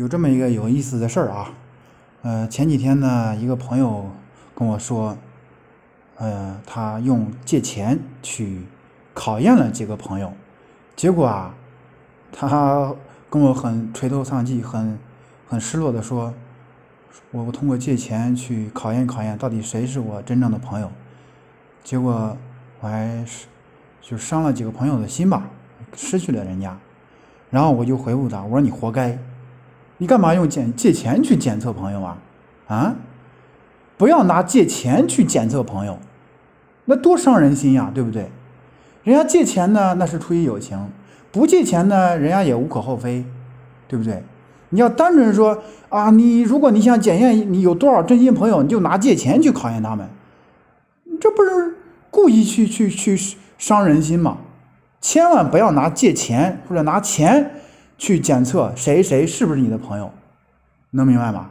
有这么一个有意思的事儿啊，呃，前几天呢，一个朋友跟我说，呃，他用借钱去考验了几个朋友，结果啊，他跟我很垂头丧气、很很失落的说，我我通过借钱去考验考验，到底谁是我真正的朋友，结果我还是就伤了几个朋友的心吧，失去了人家，然后我就回复他，我说你活该。你干嘛用检借钱去检测朋友啊？啊，不要拿借钱去检测朋友，那多伤人心呀，对不对？人家借钱呢，那是出于友情；不借钱呢，人家也无可厚非，对不对？你要单纯说啊，你如果你想检验你有多少真心朋友，你就拿借钱去考验他们，这不是故意去去去伤人心吗？千万不要拿借钱或者拿钱。去检测谁谁是不是你的朋友，能明白吗？